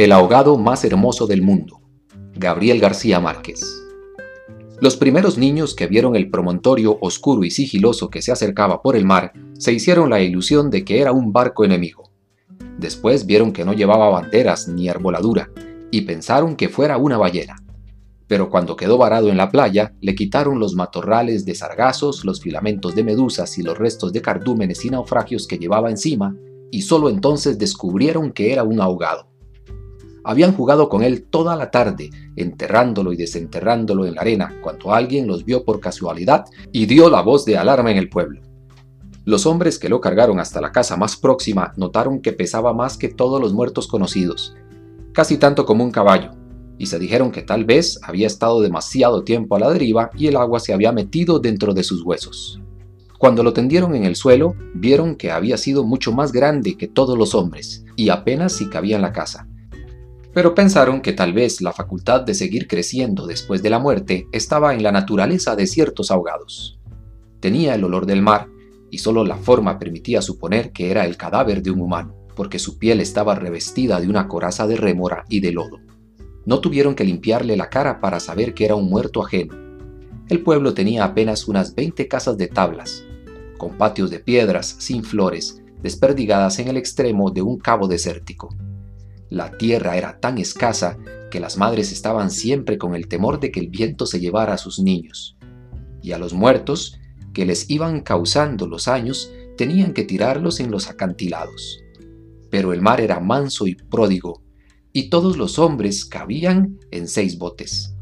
El ahogado más hermoso del mundo. Gabriel García Márquez. Los primeros niños que vieron el promontorio oscuro y sigiloso que se acercaba por el mar se hicieron la ilusión de que era un barco enemigo. Después vieron que no llevaba banderas ni arboladura y pensaron que fuera una ballena. Pero cuando quedó varado en la playa, le quitaron los matorrales de sargazos, los filamentos de medusas y los restos de cardúmenes y naufragios que llevaba encima, y solo entonces descubrieron que era un ahogado. Habían jugado con él toda la tarde, enterrándolo y desenterrándolo en la arena, cuando alguien los vio por casualidad y dio la voz de alarma en el pueblo. Los hombres que lo cargaron hasta la casa más próxima notaron que pesaba más que todos los muertos conocidos, casi tanto como un caballo, y se dijeron que tal vez había estado demasiado tiempo a la deriva y el agua se había metido dentro de sus huesos. Cuando lo tendieron en el suelo, vieron que había sido mucho más grande que todos los hombres, y apenas si cabía en la casa pero pensaron que tal vez la facultad de seguir creciendo después de la muerte estaba en la naturaleza de ciertos ahogados. Tenía el olor del mar, y solo la forma permitía suponer que era el cadáver de un humano, porque su piel estaba revestida de una coraza de rémora y de lodo. No tuvieron que limpiarle la cara para saber que era un muerto ajeno. El pueblo tenía apenas unas 20 casas de tablas, con patios de piedras sin flores, desperdigadas en el extremo de un cabo desértico. La tierra era tan escasa que las madres estaban siempre con el temor de que el viento se llevara a sus niños. Y a los muertos, que les iban causando los años, tenían que tirarlos en los acantilados. Pero el mar era manso y pródigo, y todos los hombres cabían en seis botes.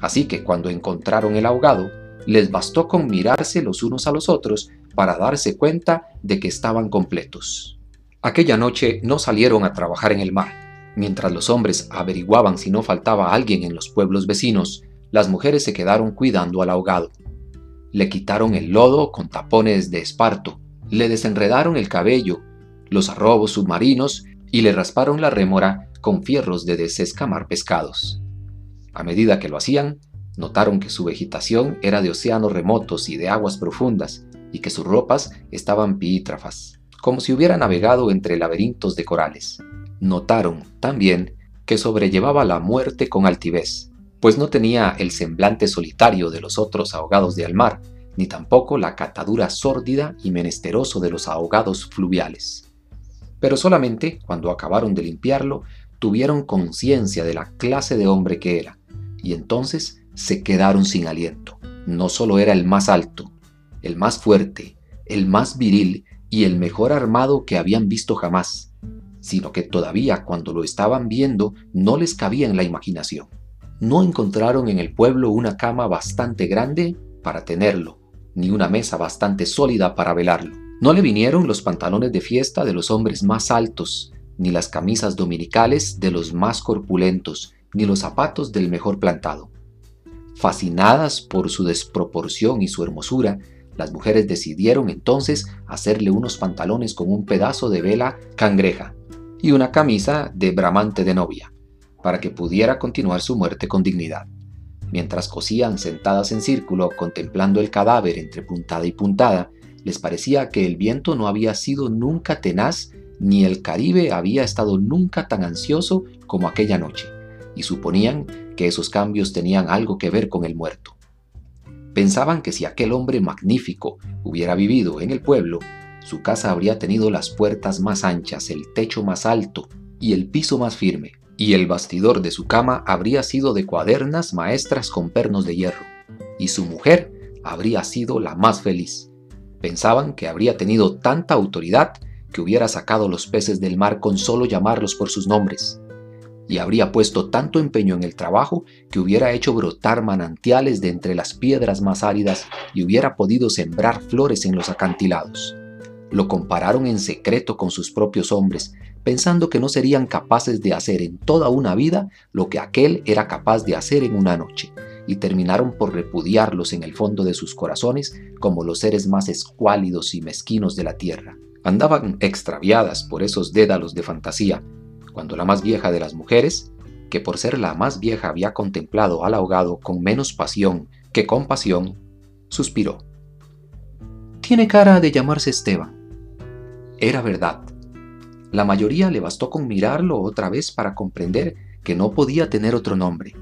Así que cuando encontraron el ahogado, les bastó con mirarse los unos a los otros para darse cuenta de que estaban completos. Aquella noche no salieron a trabajar en el mar, Mientras los hombres averiguaban si no faltaba alguien en los pueblos vecinos, las mujeres se quedaron cuidando al ahogado. Le quitaron el lodo con tapones de esparto, le desenredaron el cabello, los arrobos submarinos y le rasparon la rémora con fierros de desescamar pescados. A medida que lo hacían, notaron que su vegetación era de océanos remotos y de aguas profundas, y que sus ropas estaban piítrafas, como si hubiera navegado entre laberintos de corales notaron también que sobrellevaba la muerte con altivez, pues no tenía el semblante solitario de los otros ahogados de mar, ni tampoco la catadura sórdida y menesteroso de los ahogados fluviales. Pero solamente cuando acabaron de limpiarlo, tuvieron conciencia de la clase de hombre que era, y entonces se quedaron sin aliento. No solo era el más alto, el más fuerte, el más viril y el mejor armado que habían visto jamás, sino que todavía cuando lo estaban viendo no les cabía en la imaginación. No encontraron en el pueblo una cama bastante grande para tenerlo, ni una mesa bastante sólida para velarlo. No le vinieron los pantalones de fiesta de los hombres más altos, ni las camisas dominicales de los más corpulentos, ni los zapatos del mejor plantado. Fascinadas por su desproporción y su hermosura, las mujeres decidieron entonces hacerle unos pantalones con un pedazo de vela cangreja, y una camisa de bramante de novia, para que pudiera continuar su muerte con dignidad. Mientras cosían sentadas en círculo contemplando el cadáver entre puntada y puntada, les parecía que el viento no había sido nunca tenaz ni el Caribe había estado nunca tan ansioso como aquella noche, y suponían que esos cambios tenían algo que ver con el muerto. Pensaban que si aquel hombre magnífico hubiera vivido en el pueblo, su casa habría tenido las puertas más anchas, el techo más alto y el piso más firme, y el bastidor de su cama habría sido de cuadernas maestras con pernos de hierro, y su mujer habría sido la más feliz. Pensaban que habría tenido tanta autoridad que hubiera sacado los peces del mar con solo llamarlos por sus nombres, y habría puesto tanto empeño en el trabajo que hubiera hecho brotar manantiales de entre las piedras más áridas y hubiera podido sembrar flores en los acantilados. Lo compararon en secreto con sus propios hombres, pensando que no serían capaces de hacer en toda una vida lo que aquel era capaz de hacer en una noche, y terminaron por repudiarlos en el fondo de sus corazones como los seres más escuálidos y mezquinos de la tierra. Andaban extraviadas por esos dédalos de fantasía, cuando la más vieja de las mujeres, que por ser la más vieja había contemplado al ahogado con menos pasión que compasión, suspiró. Tiene cara de llamarse Esteban era verdad. La mayoría le bastó con mirarlo otra vez para comprender que no podía tener otro nombre.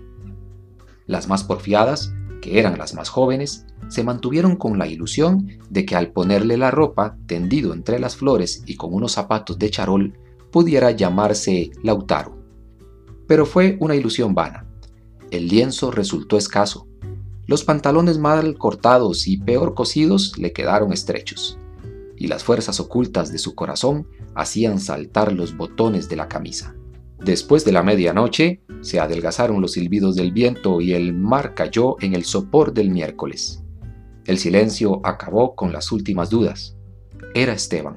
Las más porfiadas, que eran las más jóvenes, se mantuvieron con la ilusión de que al ponerle la ropa tendido entre las flores y con unos zapatos de charol, pudiera llamarse Lautaro. Pero fue una ilusión vana. El lienzo resultó escaso. Los pantalones mal cortados y peor cosidos le quedaron estrechos, y las fuerzas ocultas de su corazón hacían saltar los botones de la camisa. Después de la medianoche, se adelgazaron los silbidos del viento y el mar cayó en el sopor del miércoles. El silencio acabó con las últimas dudas. Era Esteban.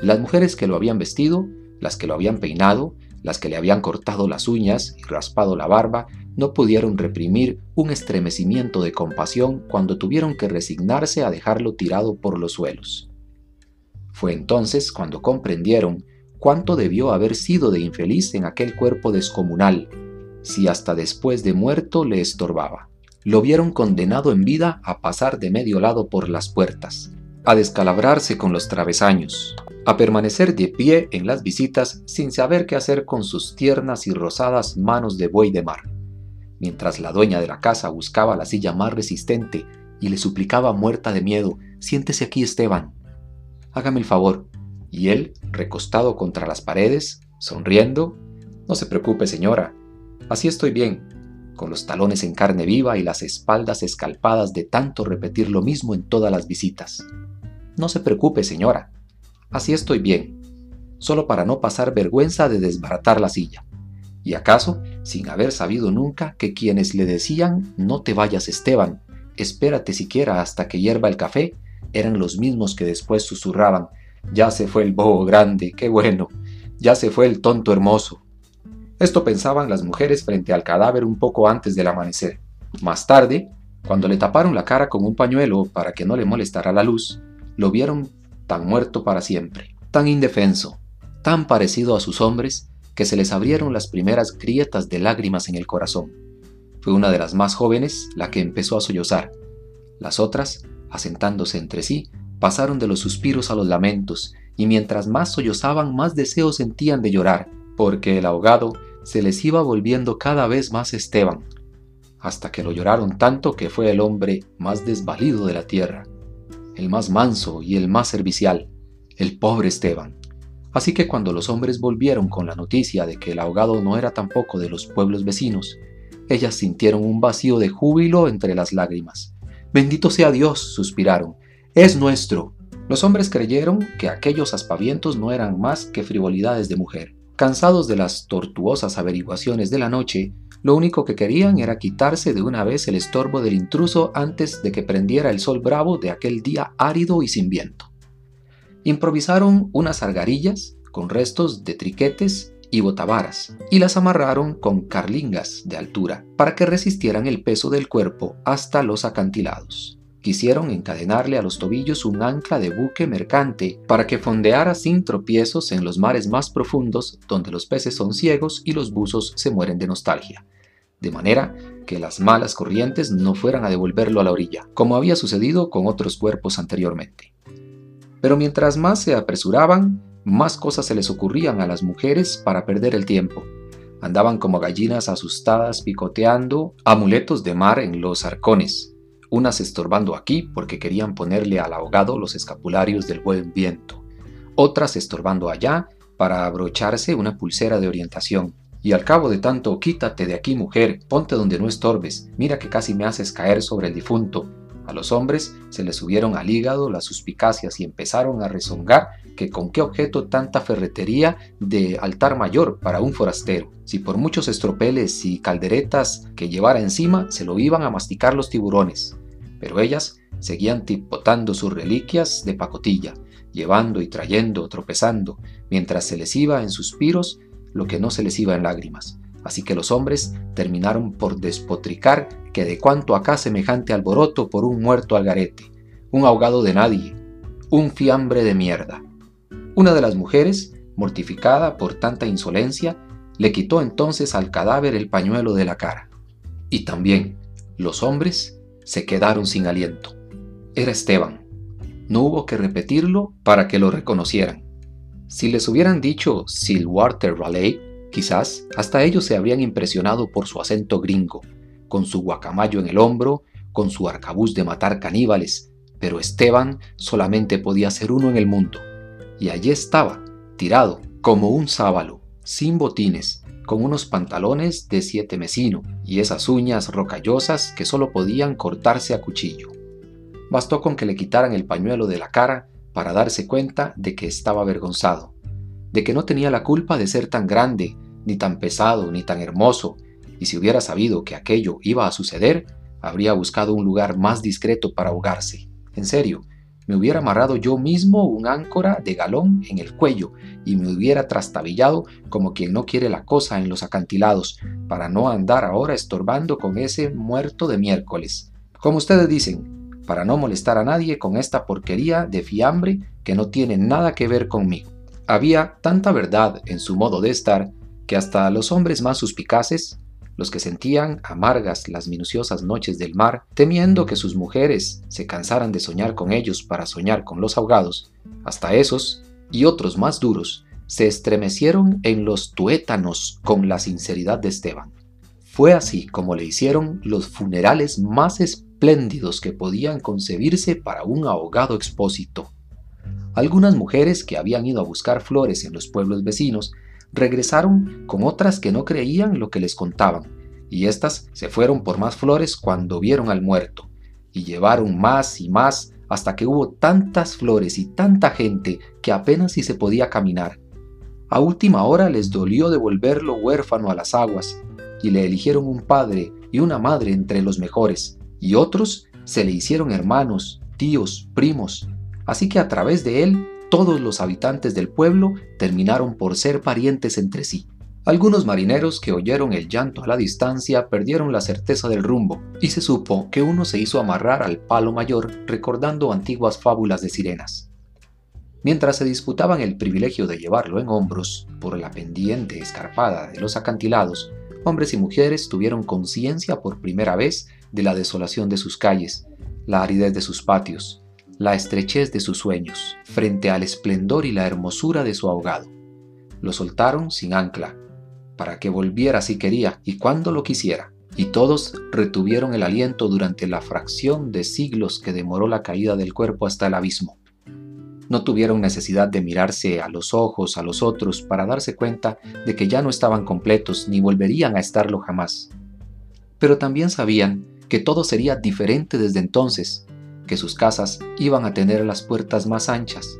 Las mujeres que lo habían vestido, las que lo habían peinado, las que le habían cortado las uñas y raspado la barba, no pudieron reprimir un estremecimiento de compasión cuando tuvieron que resignarse a dejarlo tirado por los suelos. Fue entonces cuando comprendieron cuánto debió haber sido de infeliz en aquel cuerpo descomunal, si hasta después de muerto le estorbaba. Lo vieron condenado en vida a pasar de medio lado por las puertas, a descalabrarse con los travesaños, a permanecer de pie en las visitas sin saber qué hacer con sus tiernas y rosadas manos de buey de mar, mientras la dueña de la casa buscaba la silla más resistente y le suplicaba muerta de miedo, siéntese aquí Esteban, hágame el favor, y él, recostado contra las paredes, sonriendo, No se preocupe, señora, así estoy bien, con los talones en carne viva y las espaldas escalpadas de tanto repetir lo mismo en todas las visitas. No se preocupe, señora, así estoy bien, solo para no pasar vergüenza de desbaratar la silla. Y acaso, sin haber sabido nunca que quienes le decían no te vayas Esteban, espérate siquiera hasta que hierva el café, eran los mismos que después susurraban ya se fue el bobo grande, qué bueno. Ya se fue el tonto hermoso. Esto pensaban las mujeres frente al cadáver un poco antes del amanecer. Más tarde, cuando le taparon la cara con un pañuelo para que no le molestara la luz, lo vieron tan muerto para siempre, tan indefenso, tan parecido a sus hombres, que se les abrieron las primeras grietas de lágrimas en el corazón. Fue una de las más jóvenes la que empezó a sollozar. Las otras, asentándose entre sí, pasaron de los suspiros a los lamentos, y mientras más sollozaban más deseos sentían de llorar, porque el ahogado se les iba volviendo cada vez más Esteban, hasta que lo lloraron tanto que fue el hombre más desvalido de la tierra, el más manso y el más servicial, el pobre Esteban. Así que cuando los hombres volvieron con la noticia de que el ahogado no era tampoco de los pueblos vecinos, ellas sintieron un vacío de júbilo entre las lágrimas. Bendito sea Dios, suspiraron, es nuestro. Los hombres creyeron que aquellos aspavientos no eran más que frivolidades de mujer. Cansados de las tortuosas averiguaciones de la noche, lo único que querían era quitarse de una vez el estorbo del intruso antes de que prendiera el sol bravo de aquel día árido y sin viento. Improvisaron unas argarillas con restos de triquetes y botavaras y las amarraron con carlingas de altura para que resistieran el peso del cuerpo hasta los acantilados. Quisieron encadenarle a los tobillos un ancla de buque mercante para que fondeara sin tropiezos en los mares más profundos donde los peces son ciegos y los buzos se mueren de nostalgia, de manera que las malas corrientes no fueran a devolverlo a la orilla, como había sucedido con otros cuerpos anteriormente. Pero mientras más se apresuraban, más cosas se les ocurrían a las mujeres para perder el tiempo. Andaban como gallinas asustadas picoteando amuletos de mar en los arcones, unas estorbando aquí porque querían ponerle al ahogado los escapularios del buen viento, otras estorbando allá para abrocharse una pulsera de orientación. Y al cabo de tanto, quítate de aquí mujer, ponte donde no estorbes, mira que casi me haces caer sobre el difunto. A los hombres se les subieron al hígado las suspicacias y empezaron a rezongar que con qué objeto tanta ferretería de altar mayor para un forastero, si por muchos estropeles y calderetas que llevara encima se lo iban a masticar los tiburones pero ellas seguían tipotando sus reliquias de pacotilla, llevando y trayendo, tropezando, mientras se les iba en suspiros lo que no se les iba en lágrimas. Así que los hombres terminaron por despotricar que de cuanto acá semejante alboroto por un muerto algarete, un ahogado de nadie, un fiambre de mierda. Una de las mujeres, mortificada por tanta insolencia, le quitó entonces al cadáver el pañuelo de la cara. Y también los hombres se quedaron sin aliento. Era Esteban. No hubo que repetirlo para que lo reconocieran. Si les hubieran dicho Silwater Raleigh, quizás hasta ellos se habrían impresionado por su acento gringo, con su guacamayo en el hombro, con su arcabuz de matar caníbales, pero Esteban solamente podía ser uno en el mundo, y allí estaba, tirado, como un sábalo, sin botines, con unos pantalones de siete mesino y esas uñas rocallosas que solo podían cortarse a cuchillo. Bastó con que le quitaran el pañuelo de la cara para darse cuenta de que estaba avergonzado, de que no tenía la culpa de ser tan grande, ni tan pesado, ni tan hermoso, y si hubiera sabido que aquello iba a suceder, habría buscado un lugar más discreto para ahogarse. En serio, me hubiera amarrado yo mismo un áncora de galón en el cuello y me hubiera trastabillado como quien no quiere la cosa en los acantilados, para no andar ahora estorbando con ese muerto de miércoles. Como ustedes dicen, para no molestar a nadie con esta porquería de fiambre que no tiene nada que ver conmigo. Había tanta verdad en su modo de estar que hasta los hombres más suspicaces los que sentían amargas las minuciosas noches del mar, temiendo que sus mujeres se cansaran de soñar con ellos para soñar con los ahogados, hasta esos y otros más duros se estremecieron en los tuétanos con la sinceridad de Esteban. Fue así como le hicieron los funerales más espléndidos que podían concebirse para un ahogado expósito. Algunas mujeres que habían ido a buscar flores en los pueblos vecinos regresaron con otras que no creían lo que les contaban, y éstas se fueron por más flores cuando vieron al muerto, y llevaron más y más hasta que hubo tantas flores y tanta gente que apenas si se podía caminar. A última hora les dolió devolverlo huérfano a las aguas, y le eligieron un padre y una madre entre los mejores, y otros se le hicieron hermanos, tíos, primos, así que a través de él todos los habitantes del pueblo terminaron por ser parientes entre sí. Algunos marineros que oyeron el llanto a la distancia perdieron la certeza del rumbo, y se supo que uno se hizo amarrar al palo mayor recordando antiguas fábulas de sirenas. Mientras se disputaban el privilegio de llevarlo en hombros por la pendiente escarpada de los acantilados, hombres y mujeres tuvieron conciencia por primera vez de la desolación de sus calles, la aridez de sus patios, la estrechez de sus sueños, frente al esplendor y la hermosura de su ahogado. Lo soltaron sin ancla, para que volviera si quería y cuando lo quisiera, y todos retuvieron el aliento durante la fracción de siglos que demoró la caída del cuerpo hasta el abismo. No tuvieron necesidad de mirarse a los ojos a los otros para darse cuenta de que ya no estaban completos ni volverían a estarlo jamás. Pero también sabían que todo sería diferente desde entonces, que sus casas iban a tener las puertas más anchas,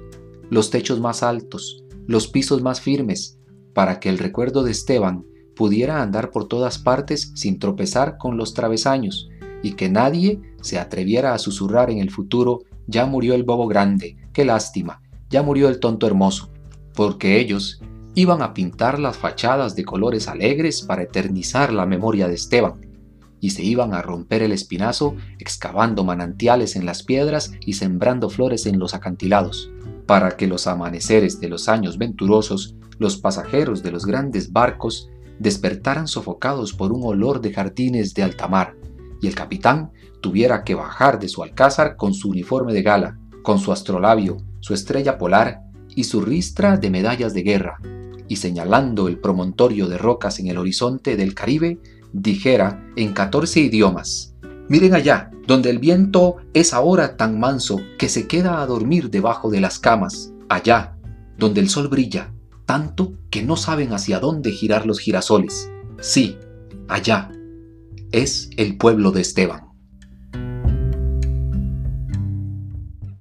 los techos más altos, los pisos más firmes, para que el recuerdo de Esteban pudiera andar por todas partes sin tropezar con los travesaños, y que nadie se atreviera a susurrar en el futuro, ya murió el bobo grande, qué lástima, ya murió el tonto hermoso, porque ellos iban a pintar las fachadas de colores alegres para eternizar la memoria de Esteban, y se iban a romper el espinazo excavando manantiales en las piedras y sembrando flores en los acantilados, para que los amaneceres de los años venturosos, los pasajeros de los grandes barcos, despertaran sofocados por un olor de jardines de alta mar, y el capitán tuviera que bajar de su alcázar con su uniforme de gala, con su astrolabio, su estrella polar y su ristra de medallas de guerra, y señalando el promontorio de rocas en el horizonte del Caribe, dijera en 14 idiomas, miren allá, donde el viento es ahora tan manso que se queda a dormir debajo de las camas, allá, donde el sol brilla, tanto que no saben hacia dónde girar los girasoles. Sí, allá, es el pueblo de Esteban.